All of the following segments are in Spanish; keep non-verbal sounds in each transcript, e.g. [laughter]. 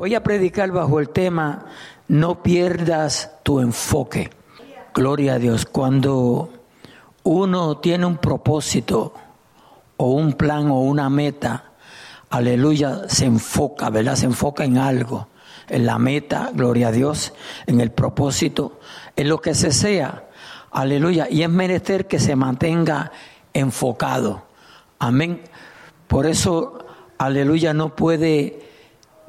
Voy a predicar bajo el tema No pierdas tu enfoque. Gloria a Dios. Cuando uno tiene un propósito o un plan o una meta, aleluya, se enfoca, ¿verdad? Se enfoca en algo, en la meta, gloria a Dios, en el propósito, en lo que se sea, aleluya. Y es menester que se mantenga enfocado. Amén. Por eso, aleluya, no puede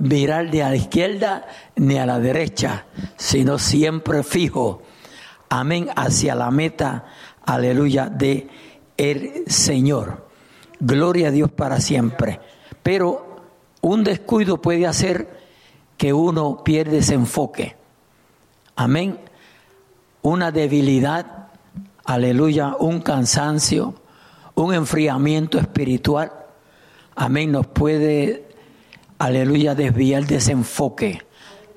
mirar ni a la izquierda ni a la derecha, sino siempre fijo, amén, hacia la meta, aleluya, de el Señor. Gloria a Dios para siempre. Pero un descuido puede hacer que uno pierda ese enfoque. Amén. Una debilidad, aleluya, un cansancio, un enfriamiento espiritual. Amén. Nos puede aleluya, desviar el desenfoque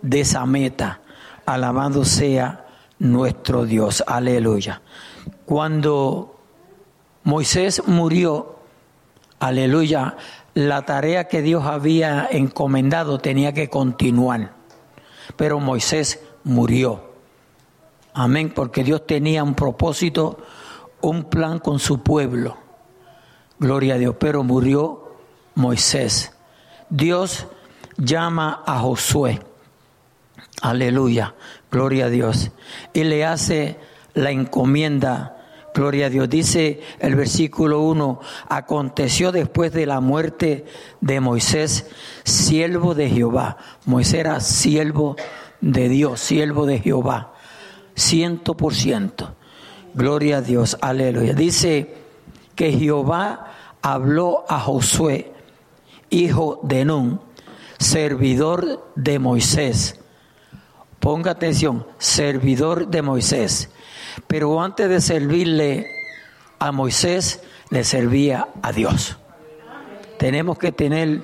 de esa meta. Alabado sea nuestro Dios, aleluya. Cuando Moisés murió, aleluya, la tarea que Dios había encomendado tenía que continuar. Pero Moisés murió. Amén, porque Dios tenía un propósito, un plan con su pueblo. Gloria a Dios, pero murió Moisés. Dios llama a Josué. Aleluya, gloria a Dios. Y le hace la encomienda. Gloria a Dios. Dice el versículo 1, aconteció después de la muerte de Moisés, siervo de Jehová. Moisés era siervo de Dios, siervo de Jehová. Ciento por ciento. Gloria a Dios, aleluya. Dice que Jehová habló a Josué hijo de Nun, servidor de Moisés. Ponga atención, servidor de Moisés. Pero antes de servirle a Moisés, le servía a Dios. Tenemos que tener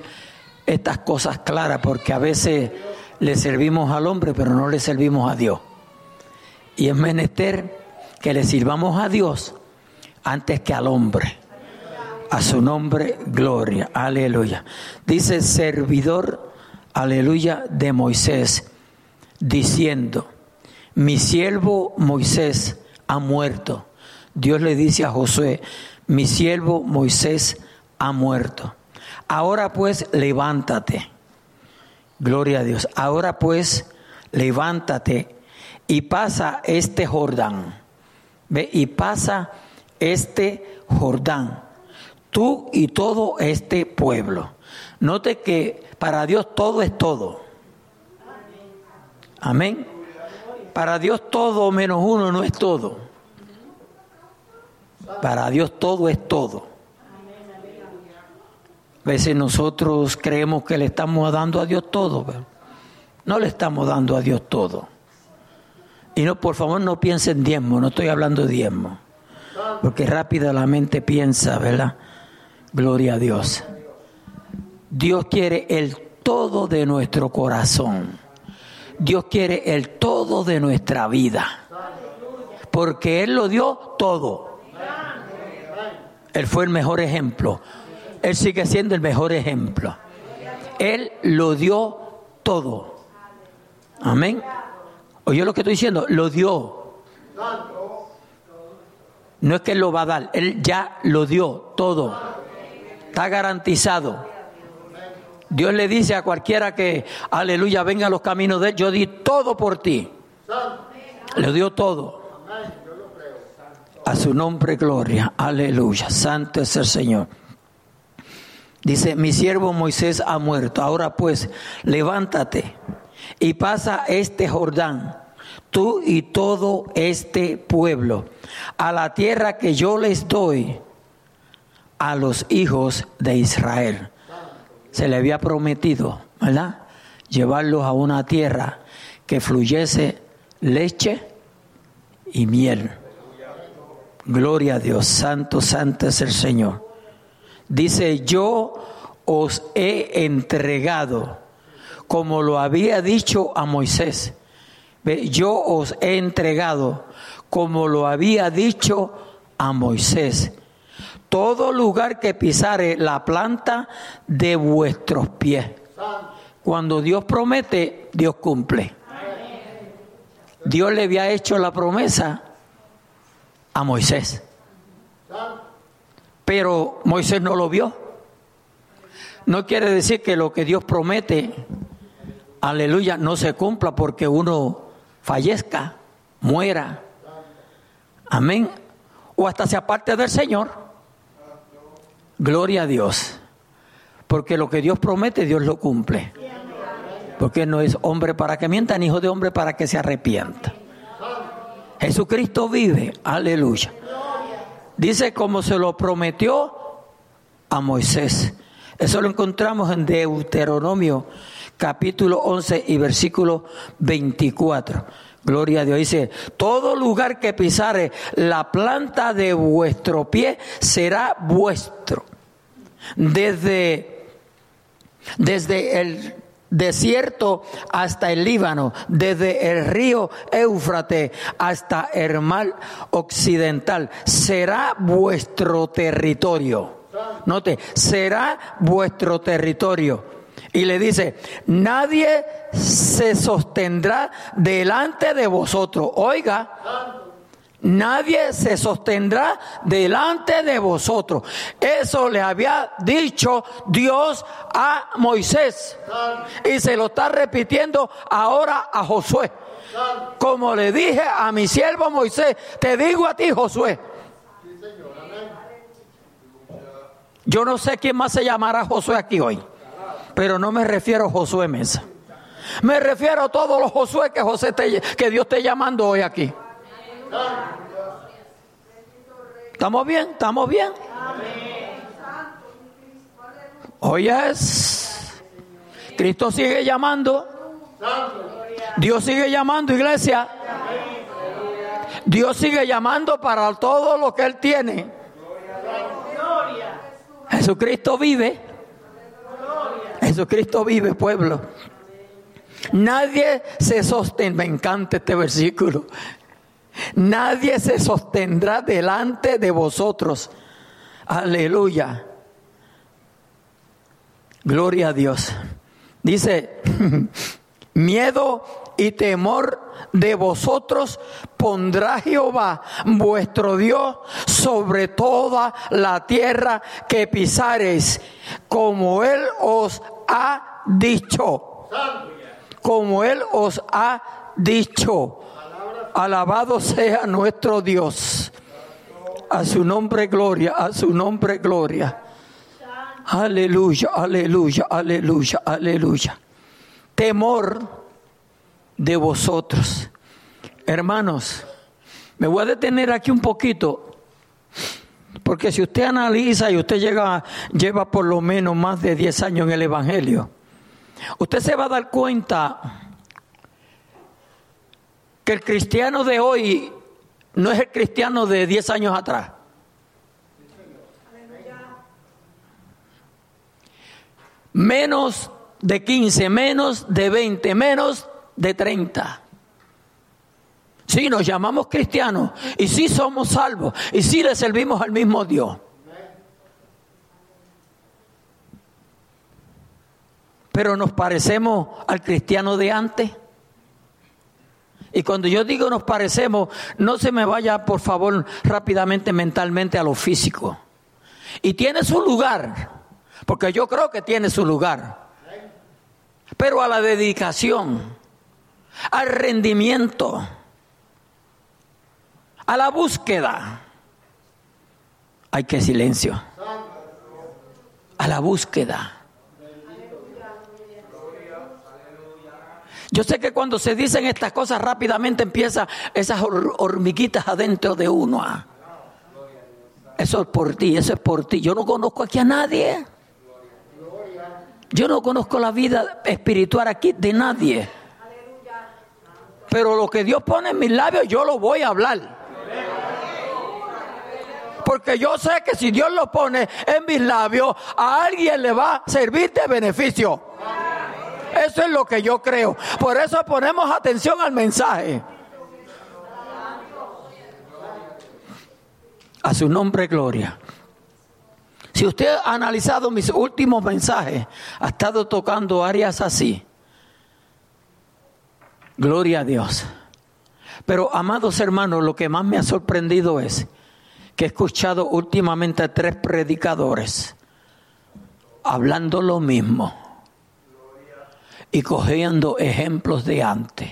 estas cosas claras porque a veces le servimos al hombre, pero no le servimos a Dios. Y es menester que le sirvamos a Dios antes que al hombre. A su nombre, gloria. Aleluya. Dice servidor, aleluya, de Moisés, diciendo, mi siervo Moisés ha muerto. Dios le dice a Josué, mi siervo Moisés ha muerto. Ahora pues, levántate. Gloria a Dios. Ahora pues, levántate y pasa este Jordán. ¿Ve? Y pasa este Jordán tú y todo este pueblo. Note que para Dios todo es todo. Amén. Para Dios todo menos uno no es todo. Para Dios todo es todo. A veces nosotros creemos que le estamos dando a Dios todo, no le estamos dando a Dios todo. Y no, por favor, no piensen diezmo, no estoy hablando de diezmo, porque rápida la mente piensa, ¿verdad? Gloria a Dios. Dios quiere el todo de nuestro corazón. Dios quiere el todo de nuestra vida. Porque Él lo dio todo. Él fue el mejor ejemplo. Él sigue siendo el mejor ejemplo. Él lo dio todo. Amén. Oye lo que estoy diciendo, lo dio. No es que Él lo va a dar, Él ya lo dio todo. Está garantizado. Dios le dice a cualquiera que, aleluya, venga a los caminos de Él, yo di todo por ti. Le dio todo. A su nombre, gloria. Aleluya. Santo es el Señor. Dice, mi siervo Moisés ha muerto. Ahora pues, levántate y pasa este Jordán, tú y todo este pueblo, a la tierra que yo les doy a los hijos de Israel. Se le había prometido, ¿verdad? Llevarlos a una tierra que fluyese leche y miel. Gloria a Dios, santo, santo es el Señor. Dice, yo os he entregado, como lo había dicho a Moisés. Yo os he entregado, como lo había dicho a Moisés todo lugar que pisare la planta de vuestros pies. cuando Dios promete, Dios cumple. Dios le había hecho la promesa a Moisés. Pero Moisés no lo vio. No quiere decir que lo que Dios promete, aleluya, no se cumpla porque uno fallezca, muera. Amén. O hasta se aparte del Señor. Gloria a Dios. Porque lo que Dios promete, Dios lo cumple. Porque no es hombre para que mienta, ni hijo de hombre para que se arrepienta. Jesucristo vive, aleluya. Dice como se lo prometió a Moisés. Eso lo encontramos en Deuteronomio capítulo 11 y versículo 24. Gloria a Dios. Dice, todo lugar que pisare la planta de vuestro pie será vuestro. Desde, desde el desierto hasta el Líbano, desde el río Éufrates hasta el mar occidental, será vuestro territorio. Note, será vuestro territorio. Y le dice, nadie se sostendrá delante de vosotros. Oiga, nadie se sostendrá delante de vosotros. Eso le había dicho Dios a Moisés. Y se lo está repitiendo ahora a Josué. Como le dije a mi siervo Moisés, te digo a ti Josué. Yo no sé quién más se llamará Josué aquí hoy, pero no me refiero a Josué Mesa. Me refiero a todos los Josué que, José que Dios esté llamando hoy aquí. ¿Estamos bien? ¿Estamos bien? Hoy es. Cristo sigue llamando. Dios sigue llamando, iglesia. Dios sigue llamando para todo lo que Él tiene. Jesucristo vive. Jesucristo vive, pueblo. Nadie se sostendrá, me encanta este versículo. Nadie se sostendrá delante de vosotros. Aleluya. Gloria a Dios. Dice, [laughs] miedo y temor de vosotros pondrá Jehová vuestro Dios sobre toda la tierra que pisares, como Él os ha dicho. Como Él os ha dicho. Alabado sea nuestro Dios. A su nombre gloria, a su nombre gloria. Aleluya, aleluya, aleluya, aleluya. Temor de vosotros. Hermanos, me voy a detener aquí un poquito, porque si usted analiza y usted llega, lleva por lo menos más de 10 años en el Evangelio, usted se va a dar cuenta el cristiano de hoy no es el cristiano de 10 años atrás. Menos de 15, menos de 20, menos de 30. Sí, nos llamamos cristianos y sí somos salvos y sí le servimos al mismo Dios. Pero nos parecemos al cristiano de antes. Y cuando yo digo nos parecemos, no se me vaya por favor rápidamente mentalmente a lo físico. Y tiene su lugar, porque yo creo que tiene su lugar. Pero a la dedicación, al rendimiento, a la búsqueda. Hay que silencio. A la búsqueda. Yo sé que cuando se dicen estas cosas rápidamente empiezan esas hormiguitas adentro de uno. Ah. Eso es por ti, eso es por ti. Yo no conozco aquí a nadie. Yo no conozco la vida espiritual aquí de nadie. Pero lo que Dios pone en mis labios, yo lo voy a hablar. Porque yo sé que si Dios lo pone en mis labios, a alguien le va a servir de beneficio. Eso es lo que yo creo. Por eso ponemos atención al mensaje. A su nombre, gloria. Si usted ha analizado mis últimos mensajes, ha estado tocando áreas así. Gloria a Dios. Pero, amados hermanos, lo que más me ha sorprendido es que he escuchado últimamente a tres predicadores hablando lo mismo y cogiendo ejemplos de antes.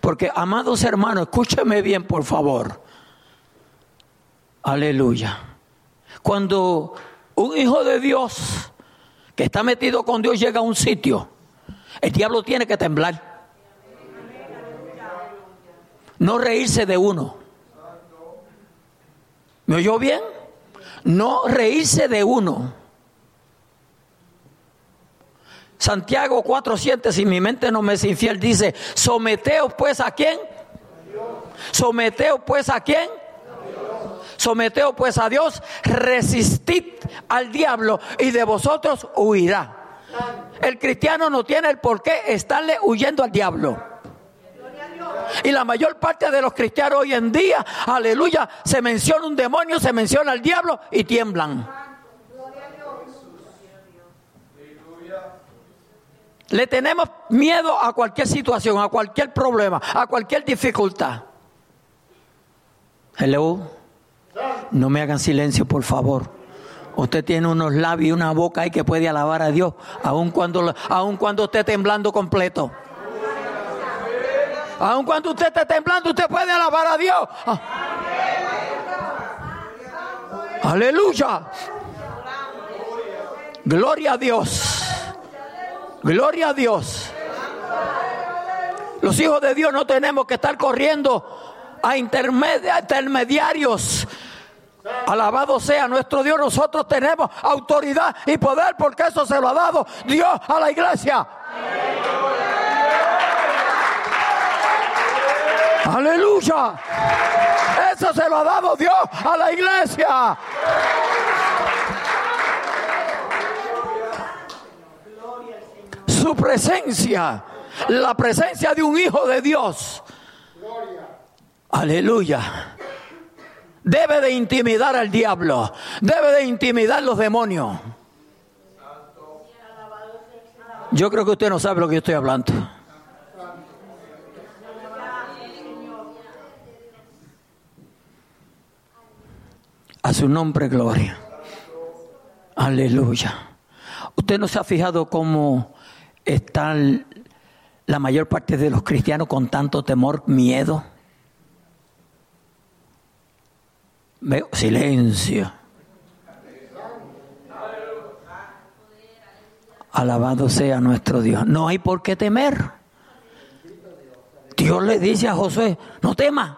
Porque, amados hermanos, escúcheme bien, por favor. Aleluya. Cuando un hijo de Dios que está metido con Dios llega a un sitio, el diablo tiene que temblar. No reírse de uno. ¿Me oyó bien? No reírse de uno. Santiago 4:7, si mi mente no me es infiel, dice, someteos pues a quién? Someteos pues a quién? Someteos pues a Dios, resistid al diablo y de vosotros huirá. El cristiano no tiene el por qué estarle huyendo al diablo. Y la mayor parte de los cristianos hoy en día, aleluya, se menciona un demonio, se menciona al diablo y tiemblan. Le tenemos miedo a cualquier situación, a cualquier problema, a cualquier dificultad. Hello. No me hagan silencio, por favor. Usted tiene unos labios y una boca ahí que puede alabar a Dios, aun cuando, aun cuando esté temblando completo. Aun cuando usted esté temblando, usted puede alabar a Dios. Ah. Aleluya. Gloria a Dios. Gloria a Dios. Los hijos de Dios no tenemos que estar corriendo a intermediarios. Alabado sea nuestro Dios. Nosotros tenemos autoridad y poder porque eso se lo ha dado Dios a la iglesia. Aleluya. Eso se lo ha dado Dios a la iglesia. Su presencia, la presencia de un hijo de Dios. Aleluya. Debe de intimidar al diablo. Debe de intimidar los demonios. Yo creo que usted no sabe lo que yo estoy hablando. A su nombre, gloria. Aleluya. ¿Usted no se ha fijado cómo están la mayor parte de los cristianos con tanto temor, miedo? Silencio. Alabado sea nuestro Dios. No hay por qué temer. Dios le dice a José, no temas.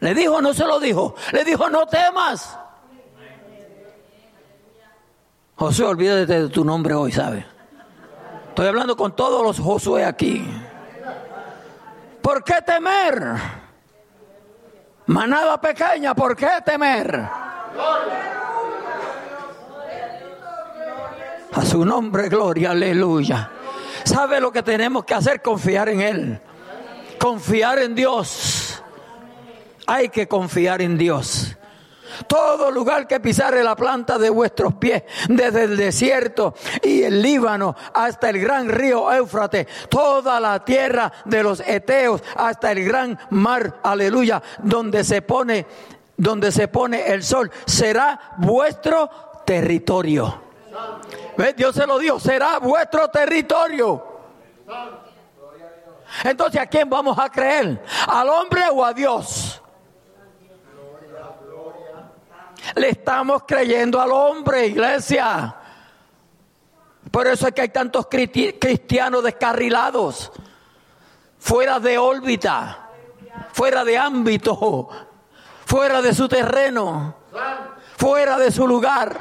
¿Le dijo no se lo dijo? Le dijo, no temas. José, olvídate de tu nombre hoy, ¿sabe? Estoy hablando con todos los Josué aquí. ¿Por qué temer? Manada pequeña, ¿por qué temer? A su nombre, gloria, aleluya. ¿Sabe lo que tenemos que hacer? Confiar en Él. Confiar en Dios hay que confiar en Dios. Todo lugar que pisare la planta de vuestros pies, desde el desierto y el Líbano hasta el gran río Éufrates, toda la tierra de los Eteos hasta el gran mar, aleluya, donde se pone, donde se pone el sol, será vuestro territorio. Dios se lo dijo, será vuestro territorio. Entonces, ¿a quién vamos a creer? ¿Al hombre o a Dios? Le estamos creyendo al hombre, iglesia. Por eso es que hay tantos cristianos descarrilados, fuera de órbita, fuera de ámbito, fuera de su terreno, fuera de su lugar,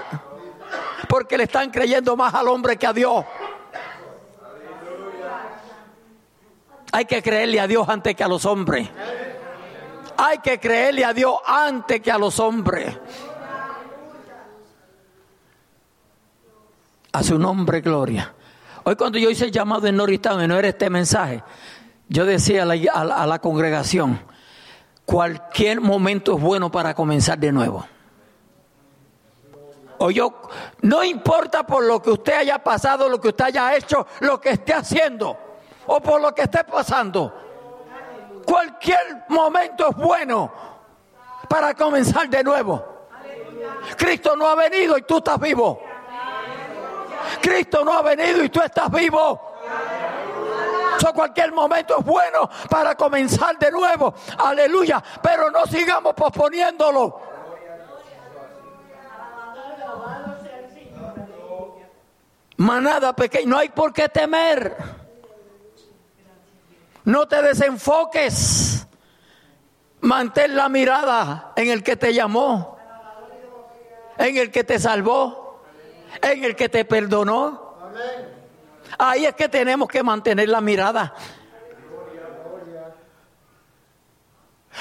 porque le están creyendo más al hombre que a Dios. Hay que creerle a Dios antes que a los hombres. Hay que creerle a Dios antes que a los hombres. A su nombre, gloria. Hoy cuando yo hice el llamado en Norristown y no era este mensaje, yo decía a la, congregación, cualquier momento es bueno para comenzar de nuevo. O yo, no importa por lo que usted haya pasado, lo que usted haya hecho, lo que esté haciendo, o por lo que esté pasando. Cualquier momento es bueno para comenzar de nuevo. Cristo no ha venido y tú estás vivo. Cristo no ha venido y tú estás vivo. So, cualquier momento es bueno para comenzar de nuevo. Aleluya. Pero no sigamos posponiéndolo. Manada pequeña, no hay por qué temer. No te desenfoques. Mantén la mirada en el que te llamó, en el que te salvó, en el que te perdonó. Ahí es que tenemos que mantener la mirada.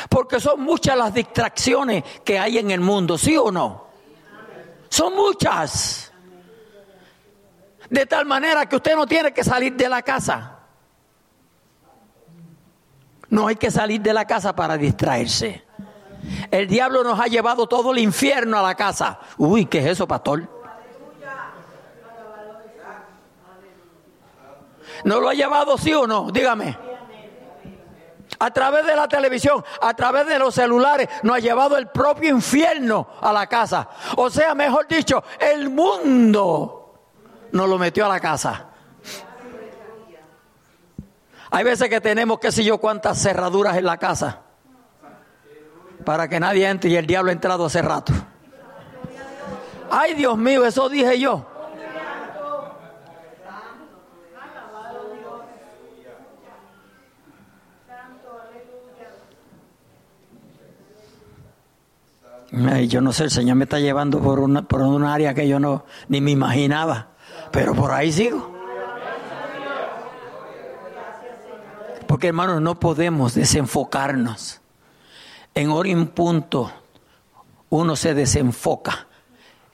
Porque son muchas las distracciones que hay en el mundo, ¿sí o no? Son muchas. De tal manera que usted no tiene que salir de la casa. No hay que salir de la casa para distraerse. El diablo nos ha llevado todo el infierno a la casa. Uy, ¿qué es eso, pastor? ¿No lo ha llevado sí o no? Dígame. A través de la televisión, a través de los celulares, nos ha llevado el propio infierno a la casa. O sea, mejor dicho, el mundo nos lo metió a la casa. Hay veces que tenemos, qué sé yo, cuántas cerraduras en la casa para que nadie entre y el diablo ha entrado hace rato. Ay, Dios mío, eso dije yo. Yo no sé, el Señor me está llevando por una, por un área que yo no ni me imaginaba, pero por ahí sigo. Porque hermanos, no podemos desenfocarnos. En Orin punto uno se desenfoca.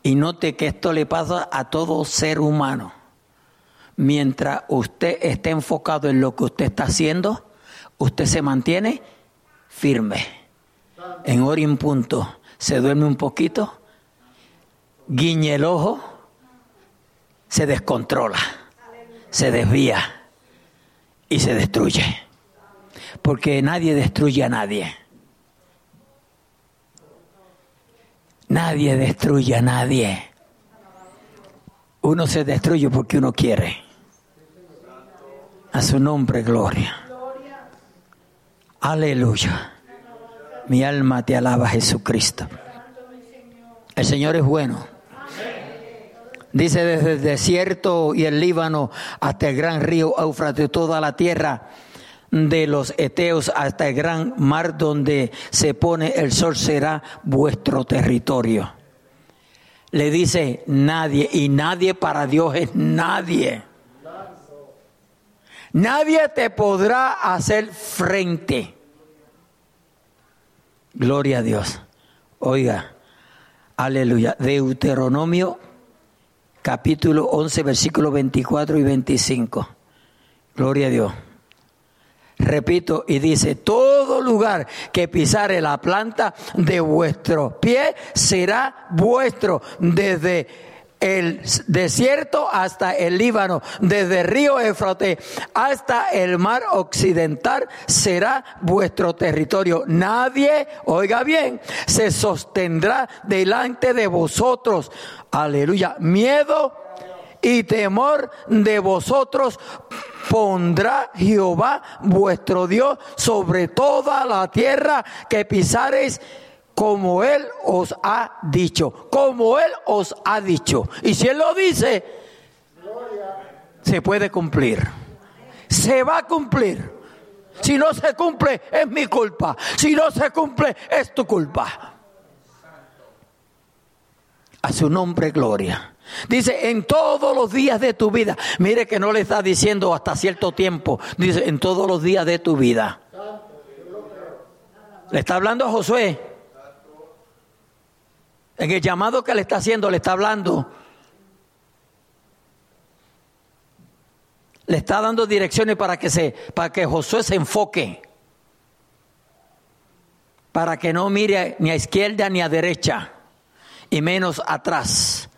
Y note que esto le pasa a todo ser humano. Mientras usted esté enfocado en lo que usted está haciendo, usted se mantiene firme. En Orin punto se duerme un poquito, guiñe el ojo, se descontrola, se desvía y se destruye. Porque nadie destruye a nadie. Nadie destruye a nadie. Uno se destruye porque uno quiere. A su nombre, gloria. Aleluya. Mi alma te alaba, Jesucristo. El Señor es bueno. Dice desde el desierto y el Líbano hasta el gran río Éufrates, toda la tierra de los Eteos hasta el gran mar donde se pone el sol será vuestro territorio. Le dice nadie y nadie para Dios es nadie. Nadie te podrá hacer frente. Gloria a Dios. Oiga, aleluya. Deuteronomio capítulo 11, versículo 24 y 25. Gloria a Dios. Repito, y dice, todo lugar que pisare la planta de vuestro pie será vuestro desde el desierto hasta el Líbano, desde el río Éfrote hasta el mar occidental será vuestro territorio. Nadie, oiga bien, se sostendrá delante de vosotros. Aleluya. Miedo y temor de vosotros pondrá Jehová vuestro Dios sobre toda la tierra que pisareis como Él os ha dicho, como Él os ha dicho. Y si Él lo dice, se puede cumplir. Se va a cumplir. Si no se cumple, es mi culpa. Si no se cumple, es tu culpa. A su nombre, gloria. Dice, en todos los días de tu vida. Mire que no le está diciendo hasta cierto tiempo. Dice, en todos los días de tu vida. Le está hablando a Josué. En el llamado que le está haciendo, le está hablando. Le está dando direcciones para que, se, para que Josué se enfoque. Para que no mire ni a izquierda ni a derecha. Y menos atrás.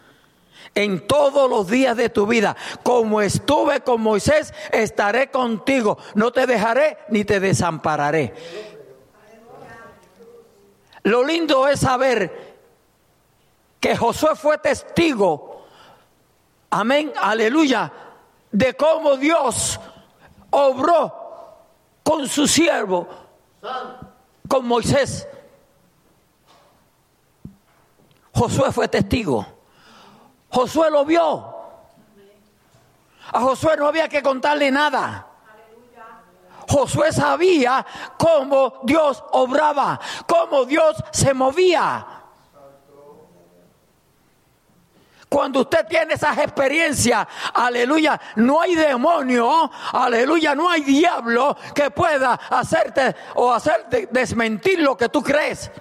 en todos los días de tu vida. Como estuve con Moisés, estaré contigo. No te dejaré ni te desampararé. Lo lindo es saber que Josué fue testigo, amén, aleluya, de cómo Dios obró con su siervo, con Moisés. Josué fue testigo. Josué lo vio. A Josué no había que contarle nada. Josué sabía cómo Dios obraba, cómo Dios se movía. Cuando usted tiene esas experiencias, aleluya, no hay demonio, aleluya, no hay diablo que pueda hacerte o hacerte desmentir lo que tú crees.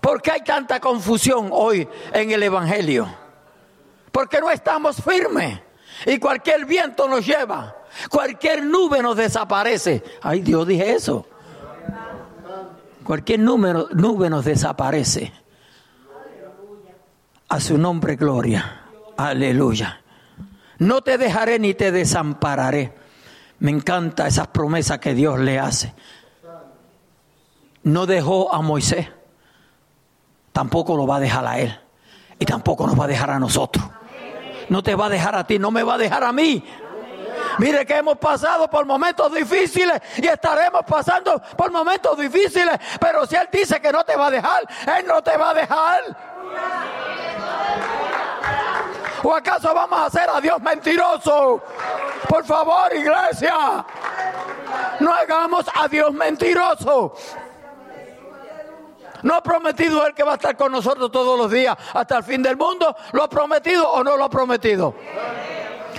¿Por qué hay tanta confusión hoy en el Evangelio? Porque no estamos firmes y cualquier viento nos lleva, cualquier nube nos desaparece. Ay Dios, dije eso. Cualquier número, nube nos desaparece. A su nombre, gloria. Aleluya. No te dejaré ni te desampararé. Me encanta esas promesas que Dios le hace. No dejó a Moisés tampoco lo va a dejar a Él. Y tampoco nos va a dejar a nosotros. No te va a dejar a ti, no me va a dejar a mí. Mire que hemos pasado por momentos difíciles y estaremos pasando por momentos difíciles. Pero si Él dice que no te va a dejar, Él no te va a dejar. ¿O acaso vamos a hacer a Dios mentiroso? Por favor, iglesia. No hagamos a Dios mentiroso. ¿No ha prometido Él que va a estar con nosotros todos los días hasta el fin del mundo? ¿Lo ha prometido o no lo ha prometido?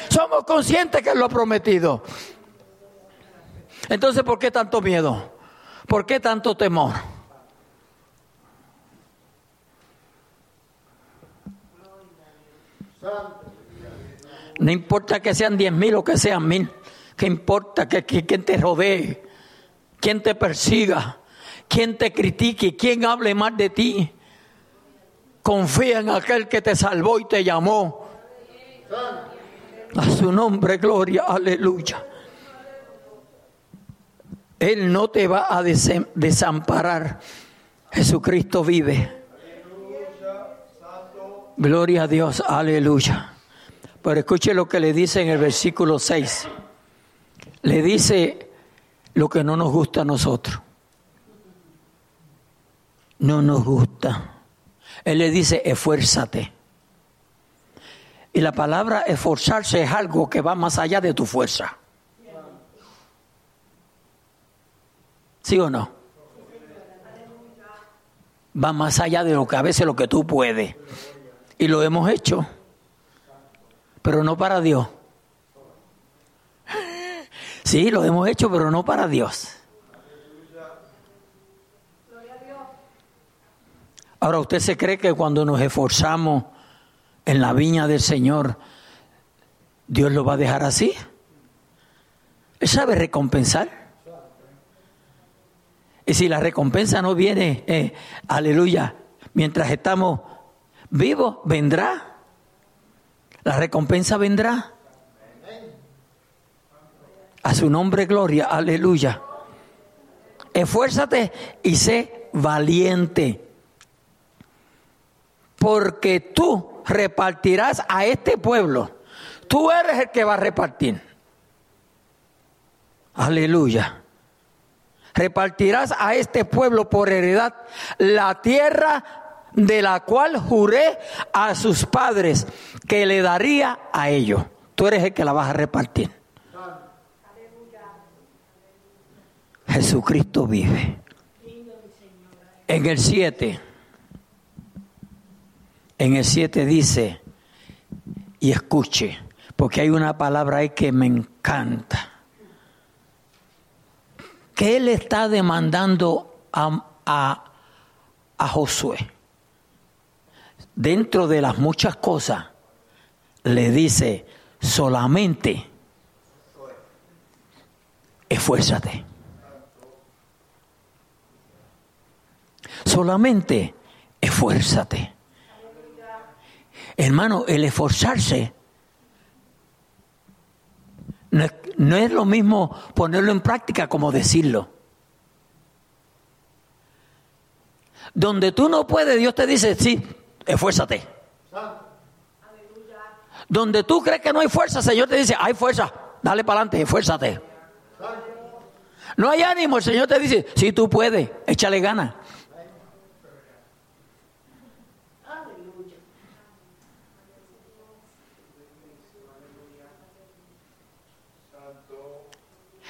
Somos conscientes que Él lo ha prometido. Entonces, ¿por qué tanto miedo? ¿Por qué tanto temor? No importa que sean diez mil o que sean mil. ¿Qué importa que, que, quien te rodee? ¿Quién te persiga? quien te critique, quien hable mal de ti. Confía en aquel que te salvó y te llamó. A su nombre, gloria, aleluya. Él no te va a desamparar. Jesucristo vive. Gloria a Dios, aleluya. Pero escuche lo que le dice en el versículo 6. Le dice lo que no nos gusta a nosotros no nos gusta. Él le dice, esfuérzate. Y la palabra esforzarse es algo que va más allá de tu fuerza. ¿Sí o no? Va más allá de lo que a veces lo que tú puedes. Y lo hemos hecho. Pero no para Dios. Sí, lo hemos hecho, pero no para Dios. Ahora, ¿usted se cree que cuando nos esforzamos en la viña del Señor, Dios lo va a dejar así? Él sabe recompensar. Y si la recompensa no viene, eh, aleluya, mientras estamos vivos, vendrá. La recompensa vendrá. A su nombre, gloria, aleluya. Esfuérzate y sé valiente porque tú repartirás a este pueblo. Tú eres el que va a repartir. Aleluya. Repartirás a este pueblo por heredad la tierra de la cual juré a sus padres que le daría a ellos. Tú eres el que la vas a repartir. Jesucristo vive. En el 7 en el 7 dice, y escuche, porque hay una palabra ahí que me encanta, que él está demandando a, a Josué. Dentro de las muchas cosas, le dice, solamente esfuérzate. Solamente esfuérzate Hermano, el esforzarse no es, no es lo mismo ponerlo en práctica como decirlo. Donde tú no puedes, Dios te dice, sí, esfuérzate. Donde tú crees que no hay fuerza, Señor te dice, hay fuerza, dale para adelante, esfuérzate. No hay ánimo, el Señor te dice, sí, tú puedes, échale ganas.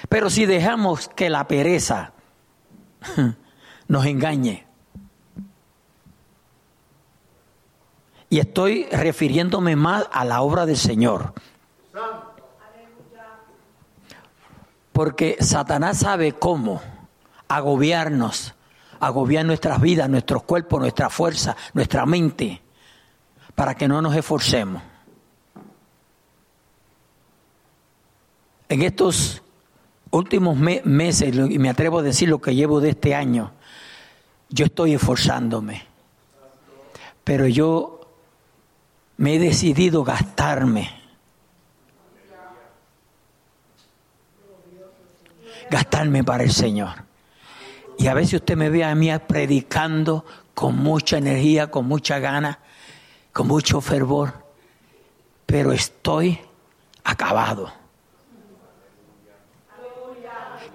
Pero si dejamos que la pereza [laughs] nos engañe, y estoy refiriéndome más a la obra del Señor, porque Satanás sabe cómo agobiarnos, agobiar nuestras vidas, nuestros cuerpos, nuestra fuerza, nuestra mente, para que no nos esforcemos. En estos últimos meses, y me atrevo a decir lo que llevo de este año, yo estoy esforzándome. Pero yo me he decidido gastarme. Gastarme para el Señor. Y a veces usted me ve a mí predicando con mucha energía, con mucha gana, con mucho fervor, pero estoy acabado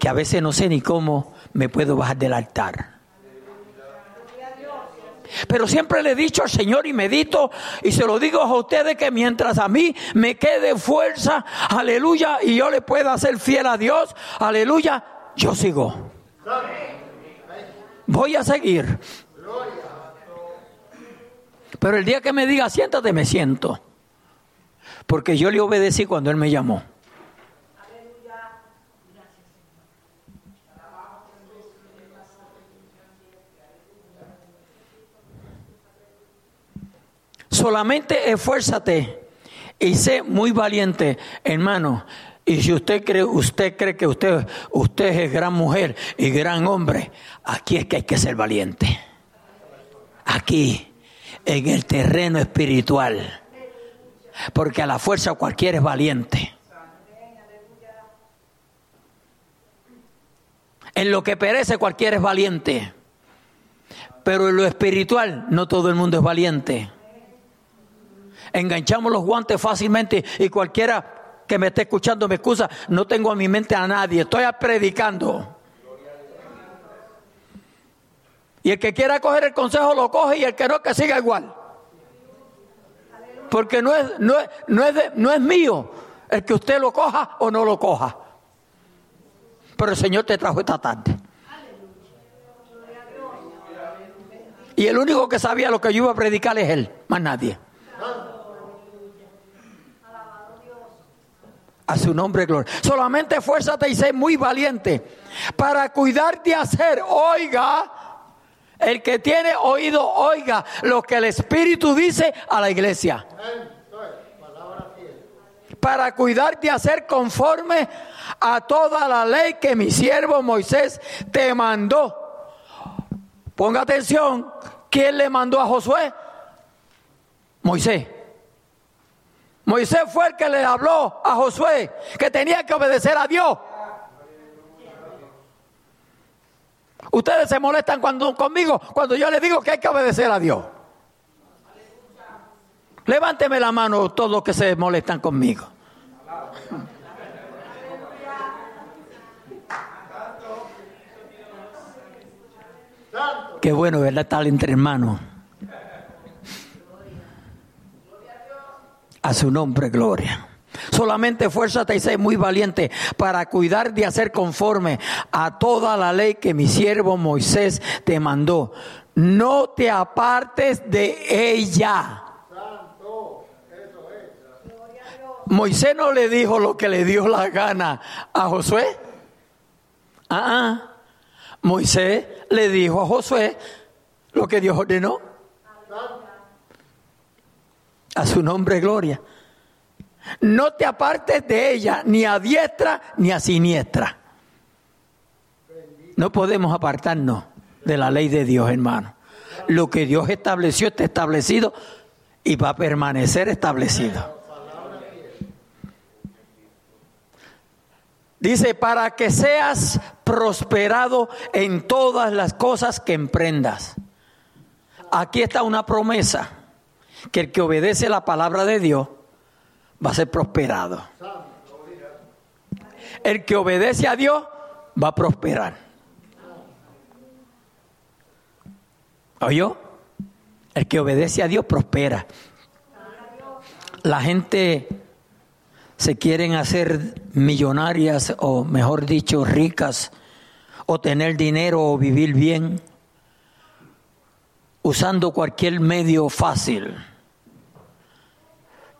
que a veces no sé ni cómo me puedo bajar del altar. Pero siempre le he dicho al Señor y medito y se lo digo a ustedes que mientras a mí me quede fuerza, aleluya, y yo le pueda ser fiel a Dios, aleluya, yo sigo. Voy a seguir. Pero el día que me diga siéntate, me siento. Porque yo le obedecí cuando Él me llamó. Solamente esfuérzate y sé muy valiente, hermano. Y si usted cree, usted cree que usted, usted es gran mujer y gran hombre, aquí es que hay que ser valiente. Aquí, en el terreno espiritual. Porque a la fuerza cualquiera es valiente. En lo que perece cualquiera es valiente. Pero en lo espiritual no todo el mundo es valiente enganchamos los guantes fácilmente y cualquiera que me esté escuchando me excusa, no tengo a mi mente a nadie, estoy predicando. Y el que quiera coger el consejo lo coge y el que no, que siga igual. Porque no es, no no es, no es mío el que usted lo coja o no lo coja. Pero el Señor te trajo esta tarde. Y el único que sabía lo que yo iba a predicar es Él, más nadie. A su nombre, gloria. Solamente esfuérzate y sé muy valiente para cuidar de hacer, oiga, el que tiene oído, oiga lo que el Espíritu dice a la iglesia. Para cuidar de hacer conforme a toda la ley que mi siervo Moisés te mandó. Ponga atención, ¿quién le mandó a Josué? Moisés. Moisés fue el que le habló a Josué que tenía que obedecer a Dios. Ustedes se molestan cuando, conmigo cuando yo les digo que hay que obedecer a Dios. Levánteme la mano todos los que se molestan conmigo. Qué bueno, ¿verdad? Estar entre hermanos. A su nombre, gloria. Solamente esfuérzate y sé muy valiente para cuidar de hacer conforme a toda la ley que mi siervo Moisés te mandó. No te apartes de ella. Moisés no le dijo lo que le dio la gana a Josué. Ah, ah. Moisés le dijo a Josué lo que Dios ordenó. A su nombre, gloria. No te apartes de ella, ni a diestra ni a siniestra. No podemos apartarnos de la ley de Dios, hermano. Lo que Dios estableció está establecido y va a permanecer establecido. Dice, para que seas prosperado en todas las cosas que emprendas. Aquí está una promesa, que el que obedece la palabra de Dios va a ser prosperado. El que obedece a Dios va a prosperar. ¿Oyó? El que obedece a Dios prospera. La gente se quieren hacer millonarias o mejor dicho ricas o tener dinero o vivir bien usando cualquier medio fácil.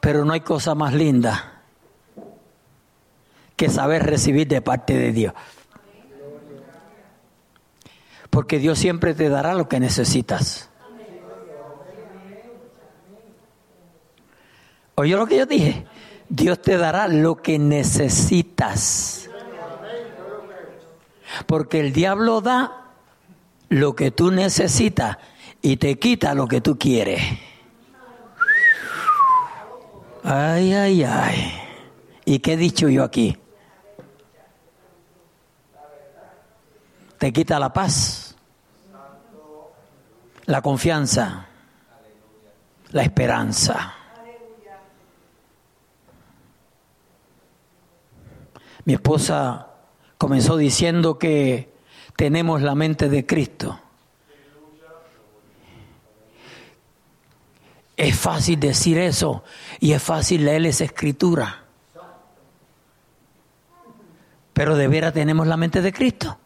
Pero no hay cosa más linda que saber recibir de parte de Dios. Porque Dios siempre te dará lo que necesitas. ¿Oyó lo que yo dije? Dios te dará lo que necesitas. Porque el diablo da lo que tú necesitas y te quita lo que tú quieres. Ay, ay, ay. ¿Y qué he dicho yo aquí? Te quita la paz, la confianza, la esperanza. Mi esposa comenzó diciendo que tenemos la mente de Cristo. Es fácil decir eso y es fácil leer esa escritura. Pero de veras tenemos la mente de Cristo.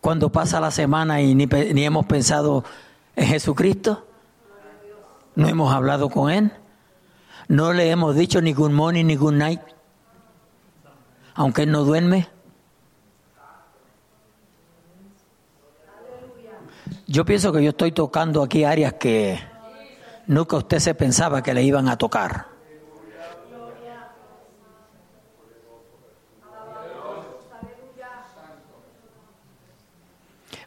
Cuando pasa la semana y ni, hemos pensado en Jesucristo, no hemos hablado con Él, no le hemos dicho ni good morning ni good night, aunque Él no duerme. Yo pienso que yo estoy tocando aquí áreas que nunca usted se pensaba que le iban a tocar.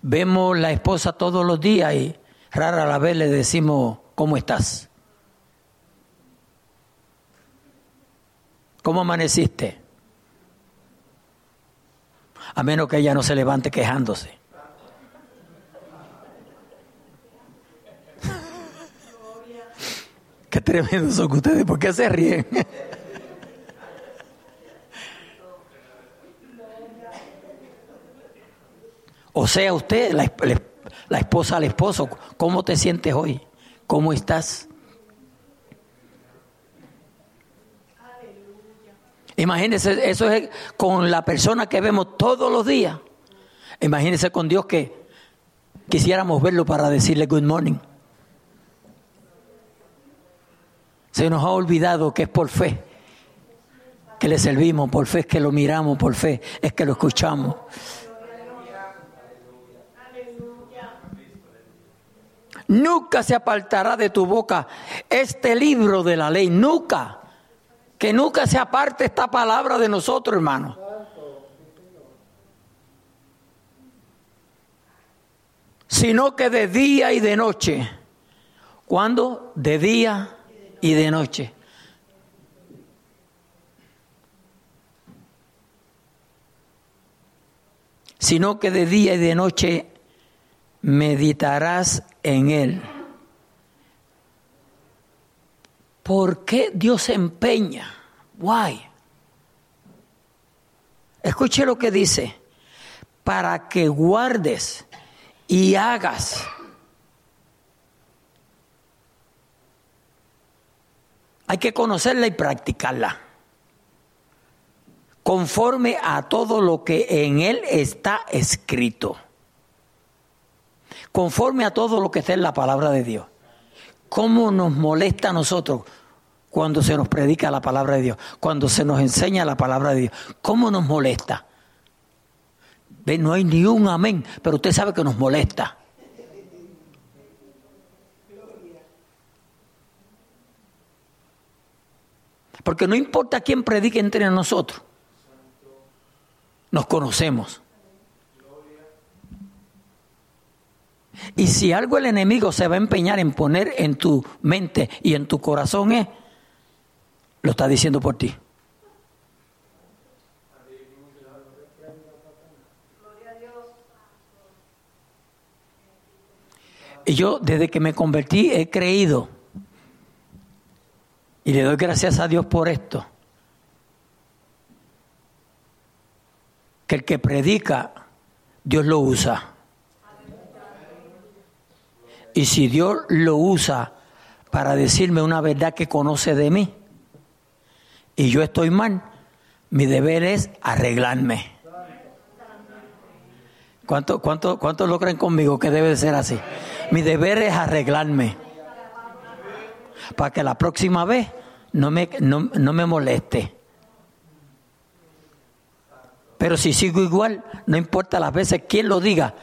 Vemos la esposa todos los días y rara la vez le decimos, ¿cómo estás? ¿Cómo amaneciste? A menos que ella no se levante quejándose. Qué tremendo son ustedes, ¿por qué se ríen? o sea, usted, la, la esposa al esposo, ¿cómo te sientes hoy? ¿Cómo estás? Imagínese, eso es con la persona que vemos todos los días. Imagínese con Dios que quisiéramos verlo para decirle good morning. Se nos ha olvidado que es por fe que le servimos, por fe es que lo miramos, por fe es que lo escuchamos. Nunca se apartará de tu boca este libro de la ley, nunca. Que nunca se aparte esta palabra de nosotros, hermano. Sino que de día y de noche. ¿Cuándo? De día y de noche. Sino que de día y de noche meditarás en él. ¿Por qué Dios empeña? Why? Escuche lo que dice. Para que guardes y hagas Hay que conocerla y practicarla. Conforme a todo lo que en él está escrito. Conforme a todo lo que está en la palabra de Dios. ¿Cómo nos molesta a nosotros cuando se nos predica la palabra de Dios? Cuando se nos enseña la palabra de Dios. ¿Cómo nos molesta? No hay ni un amén, pero usted sabe que nos molesta. Porque no importa quién predique entre nosotros, nos conocemos. Y si algo el enemigo se va a empeñar en poner en tu mente y en tu corazón es, lo está diciendo por ti. Y yo desde que me convertí he creído y le doy gracias a Dios por esto. Que el que predica, Dios lo usa. Y si Dios lo usa para decirme una verdad que conoce de mí y yo estoy mal, mi deber es arreglarme. ¿Cuánto, cuánto, cuánto lo creen conmigo que debe ser así? Mi deber es arreglarme para que la próxima vez no me, no, me moleste. Pero si sigo igual, no importa las veces quién lo diga,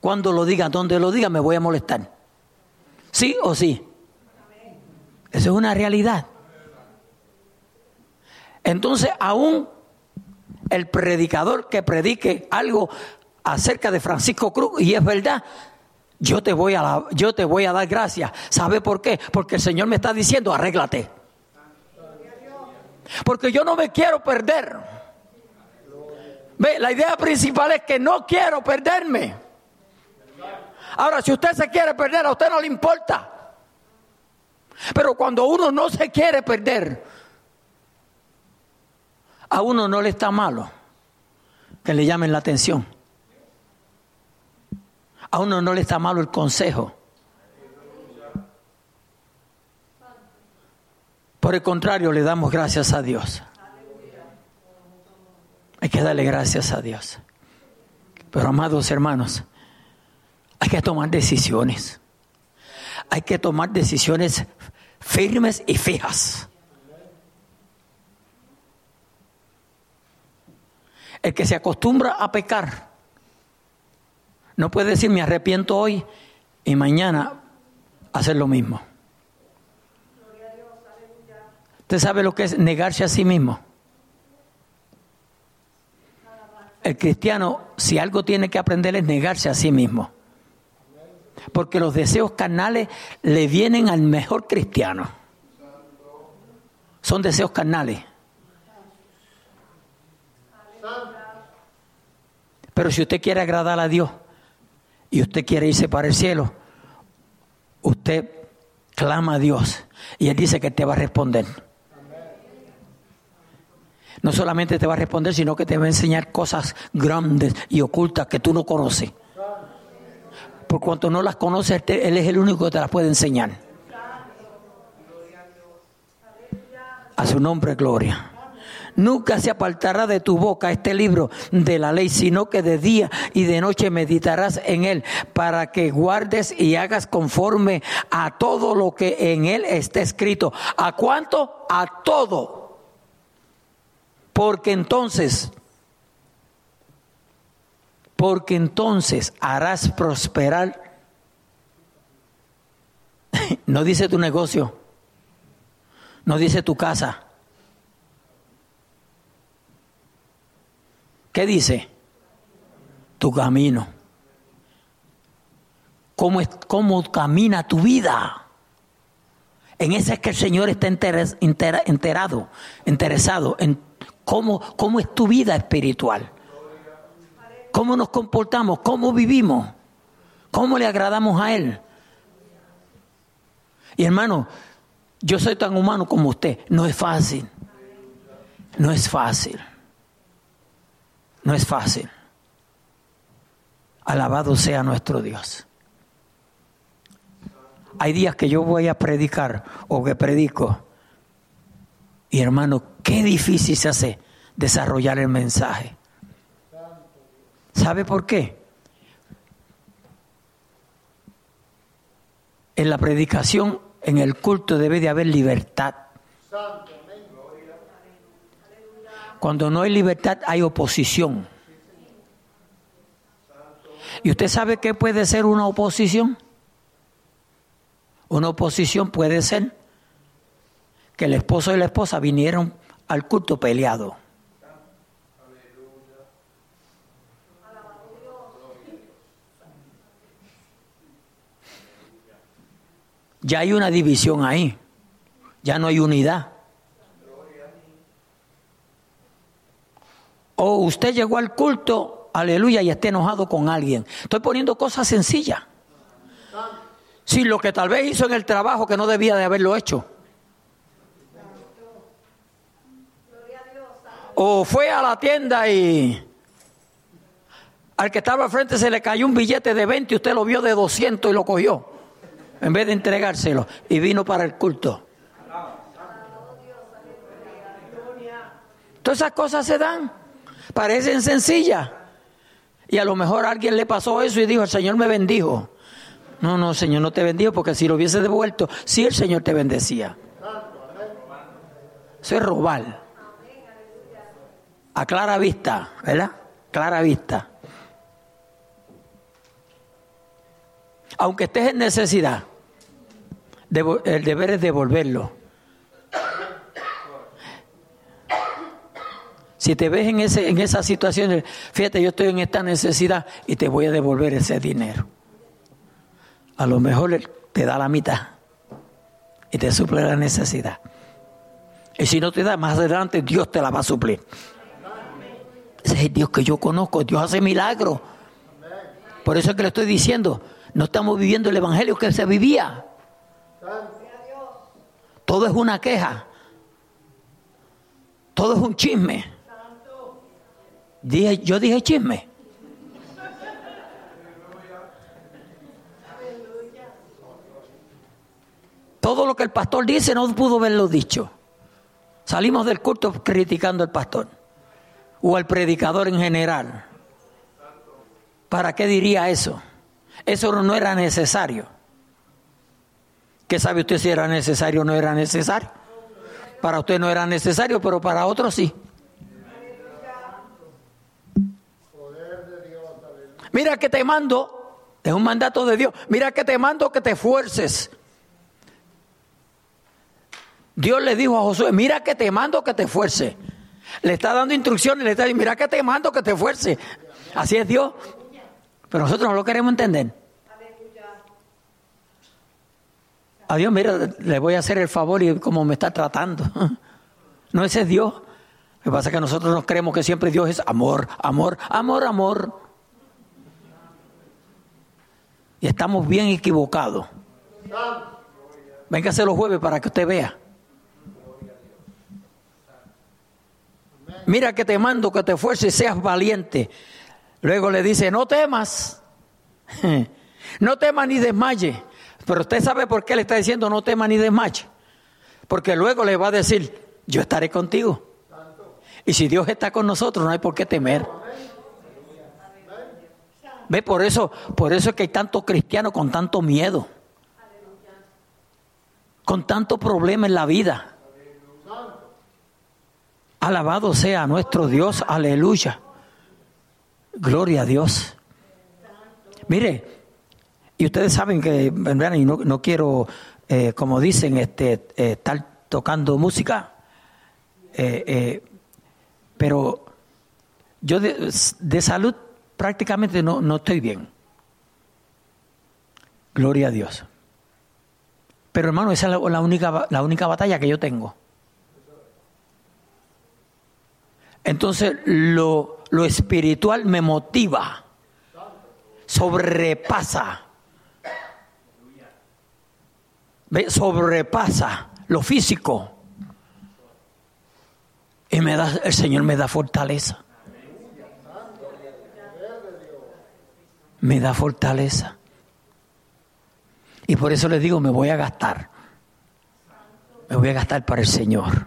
cuando lo diga, dónde lo diga, me voy a molestar. ¿Sí o sí? Eso es una realidad. Entonces, aún el predicador que predique algo acerca de Francisco Cruz, y es verdad, yo te voy a, yo te voy a dar gracias. ¿Sabe por qué? Porque el Señor me está diciendo, arréglate. Porque yo no me quiero perder. Ve, la idea principal es que no quiero perderme. Ahora, si usted se quiere perder, a usted no le importa. Pero cuando uno no se quiere perder, a uno no le está malo que le llamen la atención. A uno no le está malo el consejo. Por el contrario, le damos gracias a Dios. Hay que darle gracias a Dios. Pero amados hermanos, hay que tomar decisiones. Hay que tomar decisiones firmes y fijas. El que se acostumbra a pecar no puede decir me arrepiento hoy y mañana hacer lo mismo. ¿Usted sabe lo que es negarse a sí mismo? El cristiano, si algo tiene que aprender es negarse a sí mismo. Porque los deseos carnales le vienen al mejor cristiano. Son deseos carnales. Pero si usted quiere agradar a Dios, y usted quiere irse para el cielo, usted clama a Dios y Él dice que te va a responder. No solamente te va a responder, sino que te va a enseñar cosas grandes y ocultas que tú no conoces. Por cuanto no las conoces, Él es el único que te las puede enseñar. A su nombre, gloria. Nunca se apartará de tu boca este libro de la ley, sino que de día y de noche meditarás en él para que guardes y hagas conforme a todo lo que en él está escrito. ¿A cuánto? A todo. Porque entonces, porque entonces harás prosperar. [laughs] No dice tu negocio, no dice tu casa ¿Qué dice? Tu camino. ¿Cómo, es, cómo camina tu vida? En ese es que el Señor está enterado, interesado en cómo, cómo es tu vida espiritual. Cómo nos comportamos, cómo vivimos, cómo le agradamos a Él. Y hermano, yo soy tan humano como usted. No es fácil. No es fácil. No es fácil. Alabado sea nuestro Dios. Hay días que yo voy a predicar o que predico. Y hermano, qué difícil se hace desarrollar el mensaje. ¿Sabe por qué? En la predicación, en el culto debe de haber libertad. Cuando no hay libertad hay oposición. ¿Y usted sabe qué puede ser una oposición? Una oposición puede ser que el esposo y la esposa vinieron al culto peleado. ya hay una división ahí. Ya no hay unidad. O usted llegó al culto, aleluya, y está enojado con alguien. Estoy poniendo cosas sencillas. Si lo que tal vez hizo en el trabajo que no debía de haberlo hecho. O fue a la tienda y al que estaba al frente se le cayó un billete de 20 y usted lo vio de 200 y lo cogió. En vez de entregárselo. Y vino para el culto. Todas esas cosas se dan. Parecen sencillas. Y a lo mejor a alguien le pasó eso y dijo, el Señor me bendijo. No, no, Señor, no te bendijo porque si lo hubiese devuelto, sí el Señor te bendecía. Eso es robar. A clara vista, ¿verdad? Clara vista. Aunque estés en necesidad, el deber es devolverlo. Si te ves en, ese, en esa situación, fíjate, yo estoy en esta necesidad y te voy a devolver ese dinero. A lo mejor te da la mitad y te suple la necesidad. Y si no te da, más adelante Dios te la va a suplir. Ese es el Dios que yo conozco. Dios hace milagros. Por eso es que le estoy diciendo, no estamos viviendo el evangelio que se vivía. Todo es una queja. Todo es un chisme. Dije, yo dije chisme. Todo lo que el pastor dice no pudo haberlo dicho. Salimos del culto criticando al pastor o al predicador en general. ¿Para qué diría eso? Eso no era necesario. ¿Qué sabe usted si era necesario o no era necesario? Para usted no era necesario, pero para otros sí. Mira que te mando, es un mandato de Dios, mira que te mando que te esfuerces. Dios le dijo a Josué, mira que te mando que te esfuerces. Le está dando instrucciones, le está diciendo, mira que te mando que te esfuerces. Así es Dios. Pero nosotros no lo queremos entender. A Dios, mira, le voy a hacer el favor y como me está tratando. [laughs] No, ese es Dios. Lo que pasa es que nosotros nos creemos que siempre Dios es amor, amor, amor, amor. Y estamos bien equivocados. Véngase los jueves para que usted vea. Mira que te mando que te esfuerces y seas valiente. Luego le dice, no temas. [laughs] No temas ni desmaye. Pero usted sabe por qué le está diciendo no temas ni desmaye. Porque luego le va a decir, yo estaré contigo. Y si Dios está con nosotros, no hay por qué temer. Ve, por eso, por eso es que hay tantos cristianos con tanto miedo. Con tanto problema en la vida. Alabado sea nuestro Dios, aleluya. Gloria a Dios. Mire, y ustedes saben que, y no, no quiero, eh, como dicen, este, eh, estar tocando música, eh, pero yo de, de salud prácticamente no, no estoy bien. Gloria a Dios. Pero hermano, esa es la, única, la única batalla que yo tengo. Entonces lo, lo espiritual me motiva, sobrepasa, sobrepasa lo físico. Y me da, el Señor me da fortaleza. Me da fortaleza. Y por eso les digo, me voy a gastar. Me voy a gastar para el Señor.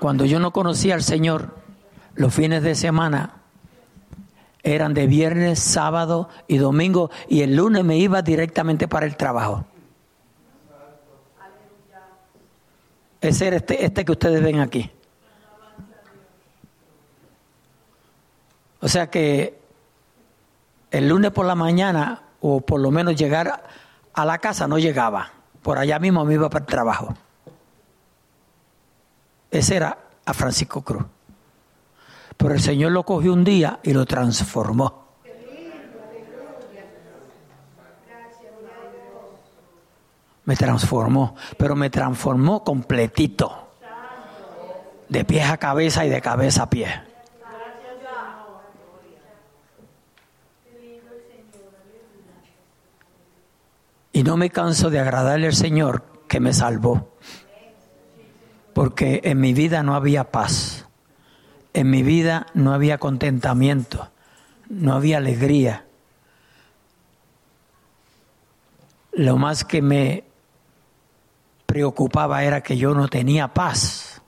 Cuando yo no conocía al Señor, los fines de semana eran de viernes, sábado y domingo, y el lunes me iba directamente para el trabajo. Ese era este, este que ustedes ven aquí. O sea que el lunes por la mañana, o por lo menos llegar a la casa, no llegaba. Por allá mismo me iba para el trabajo. Ese era a Francisco Cruz. Pero el Señor lo cogió un día y lo transformó. Me transformó, pero me transformó completito. De pies a cabeza y de cabeza a pie. Y no me canso de agradarle al Señor que me salvó. Porque en mi vida no había paz. En mi vida no había contentamiento. No había alegría. Lo más que me preocupaba era que yo no tenía paz.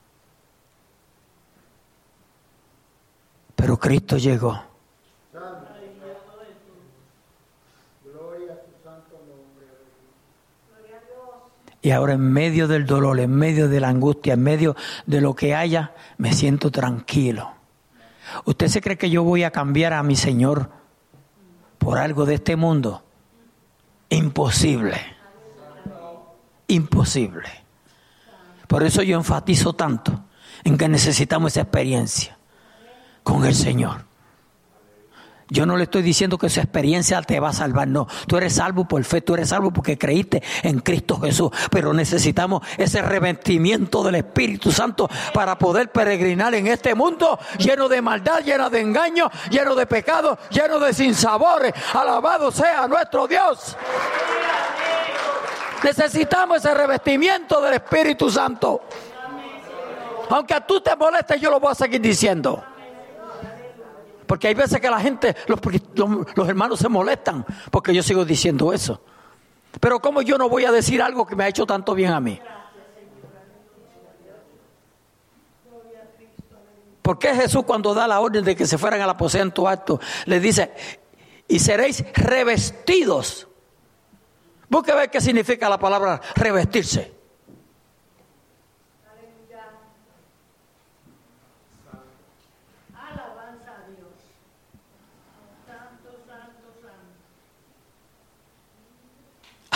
Pero Cristo llegó. Y ahora en medio del dolor, en medio de la angustia, en medio de lo que haya, me siento tranquilo. ¿Usted se cree que yo voy a cambiar a mi Señor por algo de este mundo? Imposible. Imposible. Por eso yo enfatizo tanto en que necesitamos esa experiencia con el Señor. Yo no le estoy diciendo que esa experiencia te va a salvar, no. Tú eres salvo por fe, tú eres salvo porque creíste en Cristo Jesús. Pero necesitamos ese revestimiento del Espíritu Santo para poder peregrinar en este mundo lleno de maldad, lleno de engaño, lleno de pecado, lleno de sinsabores. Alabado sea nuestro Dios. Necesitamos ese revestimiento del Espíritu Santo. Aunque a tú te molestes, yo lo voy a seguir diciendo. Porque hay veces que la gente, los, hermanos se molestan porque yo sigo diciendo eso. Pero ¿cómo yo no voy a decir algo que me ha hecho tanto bien a mí? ¿Por qué Jesús cuando da la orden de que se fueran al aposento alto le dice, y seréis revestidos? Busque ver qué significa la palabra revestirse.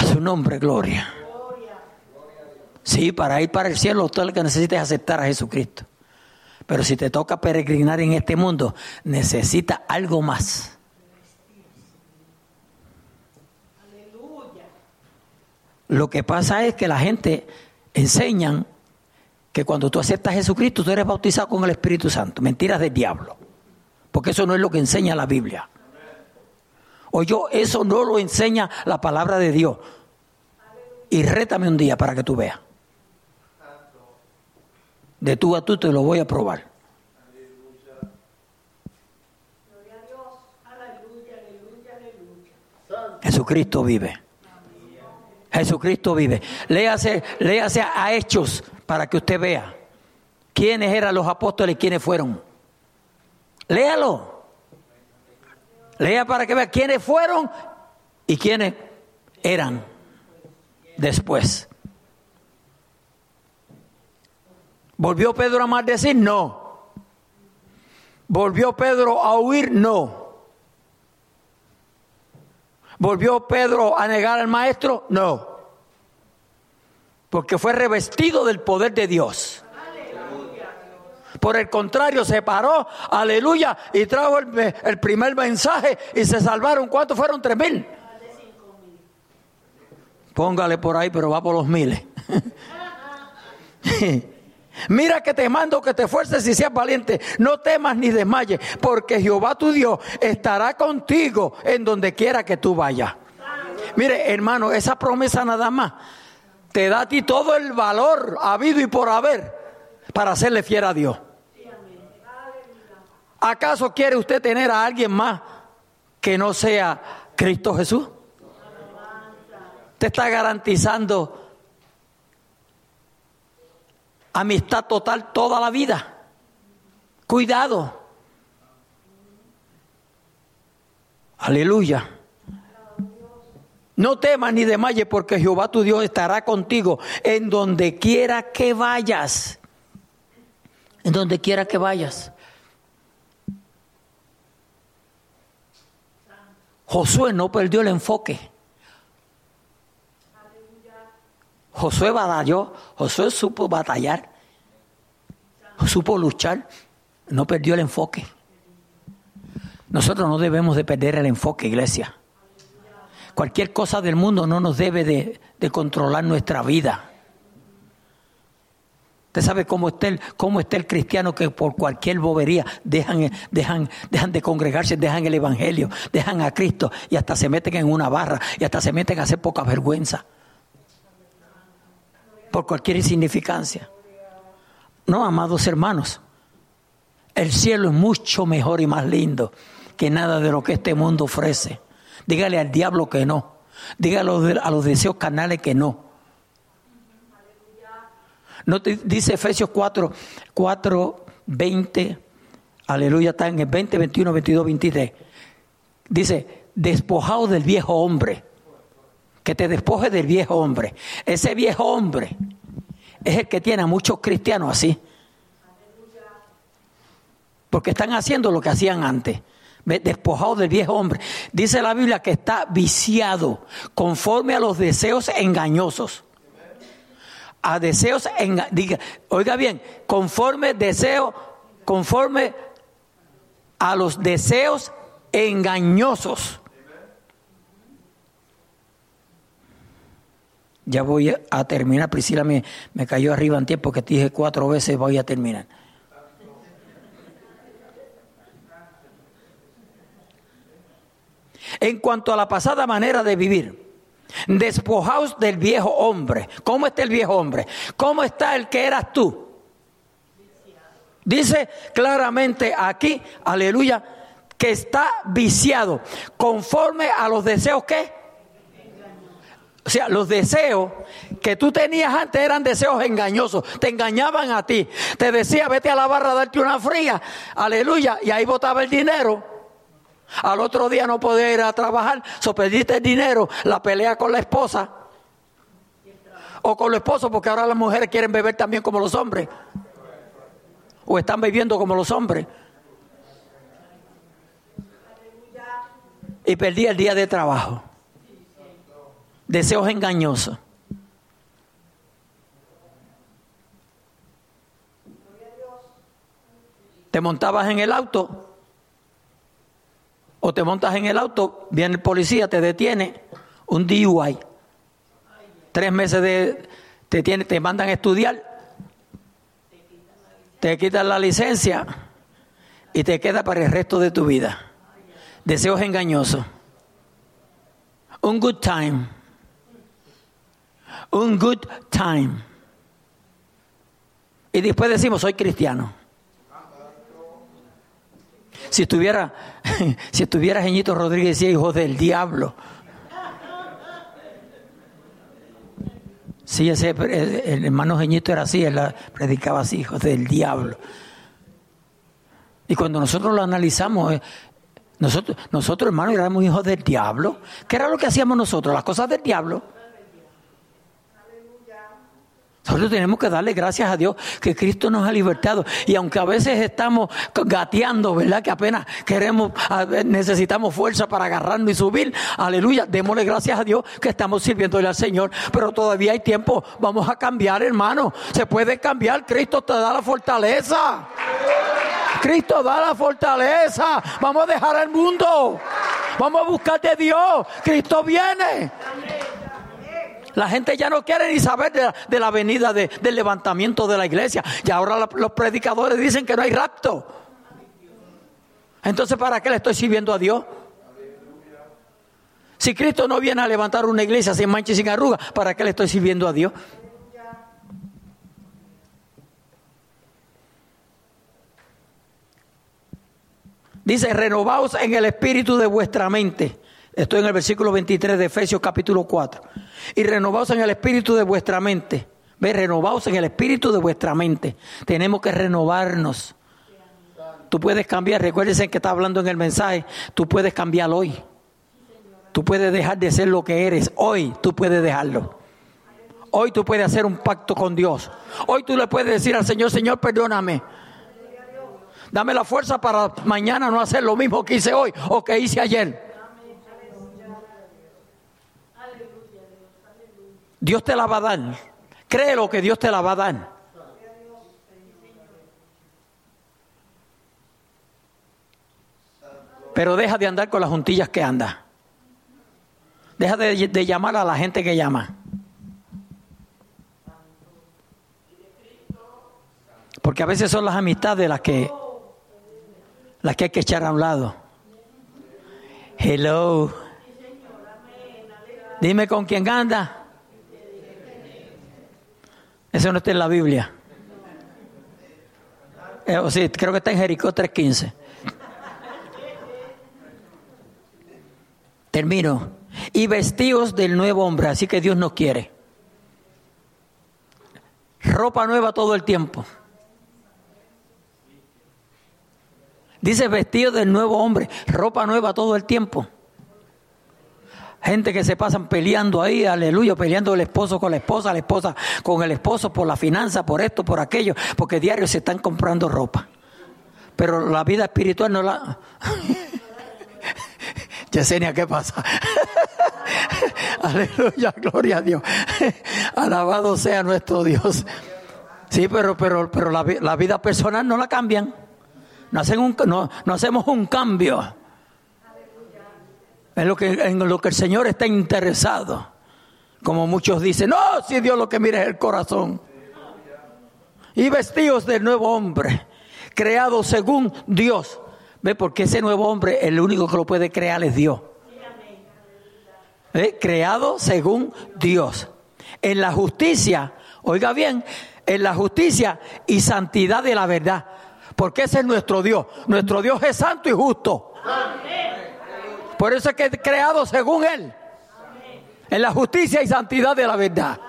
Su nombre, gloria. Sí, para ir para el cielo, todo lo que necesitas es aceptar a Jesucristo. Pero si te toca peregrinar en este mundo, necesita algo más. Lo que pasa es que la gente enseñan que cuando tú aceptas a Jesucristo, tú eres bautizado con el Espíritu Santo. Mentiras del diablo. Porque eso no es lo que enseña la Biblia. O yo, eso no lo enseña la palabra de Dios y rétame un día para que tú veas. De tú a tú te lo voy a probar. Jesucristo vive. Jesucristo vive. Léase, léase a Hechos para que usted vea quiénes eran los apóstoles y quiénes fueron. Léalo. Lea para que vea quiénes fueron y quiénes eran después. ¿Volvió Pedro a maldecir? No. ¿Volvió Pedro a huir? No. ¿Volvió Pedro a negar al maestro? No. Porque fue revestido del poder de Dios. Por el contrario, se paró, aleluya, y trajo el, primer mensaje y se salvaron. ¿Cuántos fueron? Tres mil. Póngale por ahí, pero va por los miles. [laughs] Mira que te mando que te esfuerces y seas valiente. No temas ni desmayes, porque Jehová tu Dios estará contigo en donde quiera que tú vayas. Mire, hermano, esa promesa nada más te da a ti todo el valor habido y por haber para hacerle fiel a Dios. ¿Acaso quiere usted tener a alguien más que no sea Cristo Jesús? te está garantizando amistad total toda la vida. Cuidado. Aleluya. No temas ni desmayes porque Jehová tu Dios estará contigo en donde quiera que vayas. En donde quiera que vayas. Josué no perdió el enfoque. Josué batalló, Josué supo batallar, supo luchar, no perdió el enfoque. Nosotros no debemos de perder el enfoque, iglesia. Cualquier cosa del mundo no nos debe de, de controlar nuestra vida. Usted sabe cómo está, el, cómo está el cristiano que por cualquier bobería dejan, dejan, dejan de congregarse, dejan el Evangelio, dejan a Cristo y hasta se meten en una barra y hasta se meten a hacer poca vergüenza. Por cualquier insignificancia. No, amados hermanos, el cielo es mucho mejor y más lindo que nada de lo que este mundo ofrece. Dígale al diablo que no. Dígale a los deseos carnales que no. No dice Efesios 4, 4, 20, aleluya, está en el 20, 21, 22, 23. Dice, despojado del viejo hombre, que te despoje del viejo hombre. Ese viejo hombre es el que tiene a muchos cristianos así. Porque están haciendo lo que hacían antes despojado del viejo hombre. Dice la Biblia que está viciado conforme a los deseos engañosos. A deseos, diga, oiga bien, conforme deseo, conforme a los deseos engañosos. Ya voy a terminar, Priscila me, me cayó arriba en tiempo que te dije cuatro veces voy a terminar. En cuanto a la pasada manera de vivir, despojaos del viejo hombre. ¿Cómo está el viejo hombre? ¿Cómo está el que eras tú? Dice claramente aquí, aleluya, que está viciado conforme a los deseos que o sea, los deseos que tú tenías antes eran deseos engañosos, te engañaban a ti. Te decía, vete a la barra darte una fría, aleluya, y ahí botaba el dinero. Al otro día no podía ir a trabajar, so perdiste el dinero, la pelea con la esposa o con los esposos, porque ahora las mujeres quieren beber también como los hombres o están bebiendo como los hombres. Y perdí el día de trabajo. Deseos engañosos. Te montabas en el auto o te montas en el auto, viene el policía, te detiene, un DUI. Tres meses de, te, tiene, te mandan a estudiar, te quitan la licencia y te queda para el resto de tu vida. Deseos engañosos. Un good time. Un good time. Y después decimos, soy cristiano. Si estuviera, [laughs] si estuviera Geñito Rodríguez, decía hijo del diablo. Sí, ese, el, hermano Geñito era así, él predicaba así, hijo del diablo. Y cuando nosotros lo analizamos, eh, nosotros, nosotros hermanos éramos hijos del diablo. ¿Qué era lo que hacíamos nosotros? Las cosas del diablo. Nosotros tenemos que darle gracias a Dios que Cristo nos ha libertado. Y aunque a veces estamos gateando, ¿verdad? Que apenas queremos, necesitamos fuerza para agarrarnos y subir. Aleluya. Démosle gracias a Dios que estamos sirviéndole al Señor. Pero todavía hay tiempo. Vamos a cambiar, hermano. Se puede cambiar. Cristo te da la fortaleza. Cristo da la fortaleza. Vamos a dejar el mundo. Vamos a buscar de Dios. Cristo viene. La gente ya no quiere ni saber de la, venida del levantamiento de la iglesia. Y ahora los predicadores dicen que no hay rapto. Entonces, ¿para qué le estoy sirviendo a Dios? Si Cristo no viene a levantar una iglesia sin mancha y sin arruga, ¿para qué le estoy sirviendo a Dios? Dice, renovaos en el espíritu de vuestra mente. Estoy en el versículo 23 de Efesios capítulo 4. Y renovaos en el espíritu de vuestra mente. Ve, renovaos en el espíritu de vuestra mente. Tenemos que renovarnos. Tú puedes cambiar, recuérdense que está hablando en el mensaje, tú puedes cambiar hoy. Tú puedes dejar de ser lo que eres. Hoy tú puedes dejarlo. Hoy tú puedes hacer un pacto con Dios. Hoy tú le puedes decir al Señor, Señor, perdóname. Dame la fuerza para mañana no hacer lo mismo que hice hoy o que hice ayer. Dios te la va a dar. Créelo que Dios te la va a dar. Pero deja de andar con las juntillas que anda. Deja de, de llamar a la gente que llama. Porque a veces son las amistades las que las que hay que echar a un lado. Hello. Dime con quién anda. Eso no está en la Biblia. Eh, o sí, creo que está en Jericó 3.15. Termino. Y vestidos del nuevo hombre, así que Dios nos quiere. Ropa nueva todo el tiempo. Dice vestido del nuevo hombre, ropa nueva todo el tiempo. Gente que se pasan peleando ahí, aleluya, peleando el esposo con la esposa, la esposa con el esposo por la finanza, por esto, por aquello, porque diario se están comprando ropa. Pero la vida espiritual no la... [laughs] Yesenia, ¿qué pasa? [laughs] aleluya, gloria a Dios. [laughs] Alabado sea nuestro Dios. Sí, pero, pero, pero la, la vida personal no la cambian. No, hacen un, no, no hacemos un cambio. En lo, que, en lo que el Señor está interesado. Como muchos dicen, no, si Dios lo que mira es el corazón. Y vestidos del nuevo hombre, creado según Dios. ¿Ve? Porque ese nuevo hombre, el único que lo puede crear es Dios. Creado según Dios. En la justicia, oiga bien, en la justicia y santidad de la verdad. Porque ese es nuestro Dios. Nuestro Dios es santo y justo. Por eso es que es creado según Él. En la justicia y santidad de la verdad.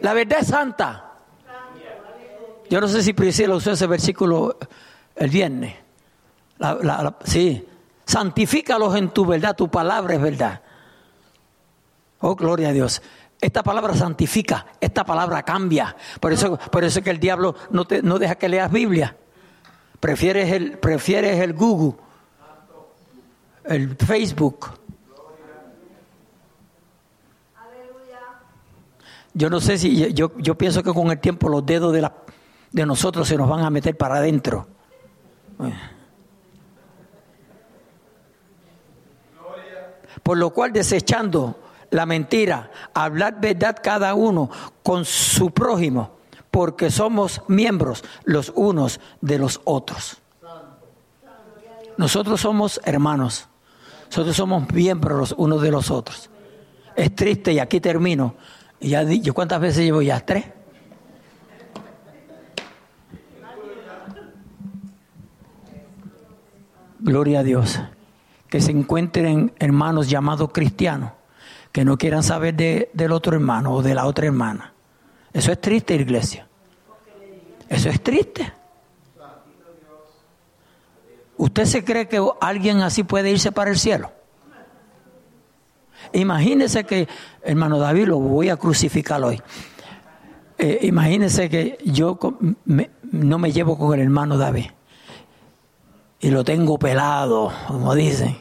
La verdad es santa. Yo no sé si Priscila usó ese versículo el viernes. sí. Santifícalos en tu verdad, tu palabra es verdad. Oh, gloria a Dios. Esta palabra santifica, esta palabra cambia. Por eso, por eso es que el diablo no, te, no deja que leas Biblia. Prefieres el, prefieres el Google el Facebook. Yo no sé si, yo, yo pienso que con el tiempo los dedos de, la, de nosotros se nos van a meter para adentro. Por lo cual desechando la mentira, hablar verdad cada uno con su prójimo, porque somos miembros los unos de los otros. Nosotros somos hermanos. Nosotros somos miembros los unos de los otros. Es triste y aquí termino. Y cuántas veces llevo ya tres. Gloria a Dios. Que se encuentren hermanos llamados cristianos que no quieran saber de, del otro hermano o de la otra hermana. Eso es triste, iglesia. Eso es triste. ¿Usted se cree que alguien así puede irse para el cielo? Imagínese que, hermano David, lo voy a crucificar hoy. Eh, imagínese que yo no me llevo con el hermano David y lo tengo pelado, como dicen.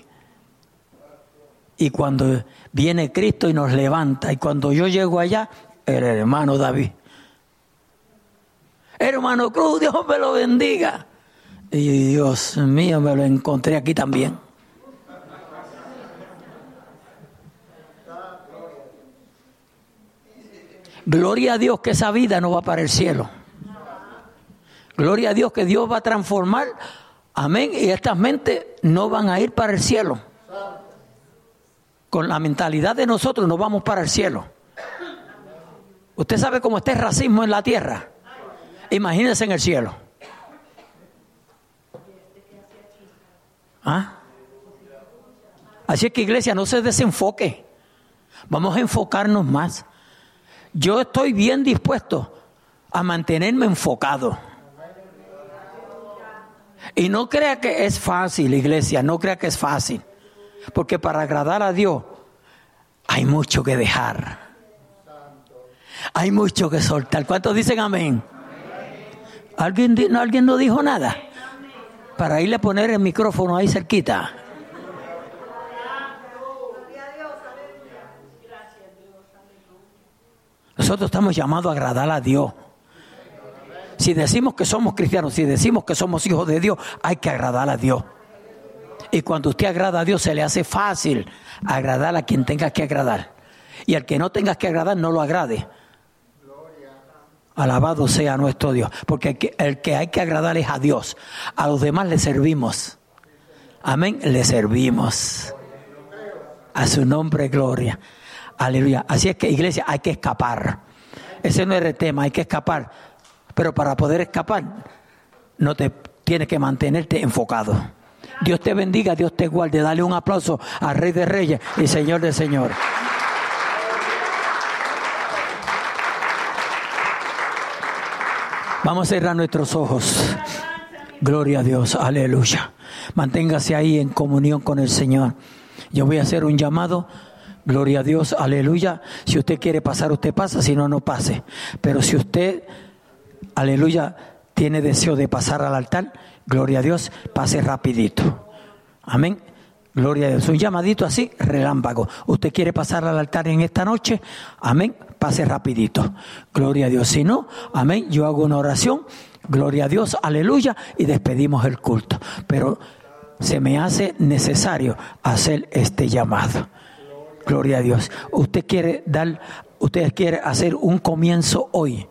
Y cuando viene Cristo y nos levanta, y cuando yo llego allá, el hermano David. Hermano Cruz, Dios me lo bendiga. Y Dios mío, me lo encontré aquí también. Gloria a Dios que esa vida no va para el cielo. Gloria a Dios que Dios va a transformar. Amén. Y estas mentes no van a ir para el cielo. Con la mentalidad de nosotros no vamos para el cielo. Usted sabe cómo está el racismo en la tierra. Imagínese en el cielo. ¿Ah? Así es que iglesia, no se desenfoque. Vamos a enfocarnos más. Yo estoy bien dispuesto a mantenerme enfocado. Y no crea que es fácil, iglesia, no crea que es fácil. Porque para agradar a Dios hay mucho que dejar. Hay mucho que soltar. ¿Cuántos dicen amén? ¿Alguien, ¿Alguien no dijo nada? Para irle a poner el micrófono ahí cerquita. Nosotros estamos llamados a agradar a Dios. Si decimos que somos cristianos, si decimos que somos hijos de Dios, hay que agradar a Dios. Y cuando usted agrada a Dios, se le hace fácil agradar a quien tenga que agradar. Y al que no tenga que agradar, no lo agrade. Alabado sea nuestro Dios. Porque el que, hay que agradar es a Dios. A los demás le servimos. Amén. Le servimos. A su nombre, gloria. Aleluya. Así es que, iglesia, hay que escapar. Ese no es el tema, hay que escapar. Pero para poder escapar, no te tienes que mantenerte enfocado. Dios te bendiga, Dios te guarde. Dale un aplauso al Rey de Reyes y Señor de Señores. Vamos a cerrar nuestros ojos. Gloria a Dios, aleluya. Manténgase ahí en comunión con el Señor. Yo voy a hacer un llamado. Gloria a Dios, aleluya. Si usted quiere pasar, usted pasa, si no, no pase. Pero si usted, aleluya, tiene deseo de pasar al altar, gloria a Dios, pase rapidito. Amén. Gloria a Dios. Un llamadito así, relámpago. Usted quiere pasar al altar en esta noche, amén, pase rapidito. Gloria a Dios. Si no, amén, yo hago una oración, gloria a Dios, aleluya, y despedimos el culto. Pero se me hace necesario hacer este llamado. Gloria a Dios. Usted quiere dar, usted quiere hacer un comienzo hoy.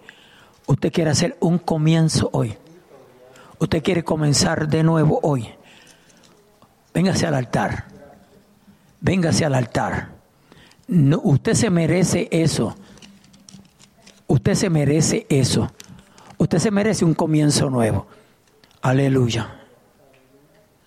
Usted quiere hacer un comienzo hoy. Usted quiere comenzar de nuevo hoy. Véngase al altar. Véngase al altar. No, usted se merece eso. Usted se merece eso. Usted se merece un comienzo nuevo. Aleluya.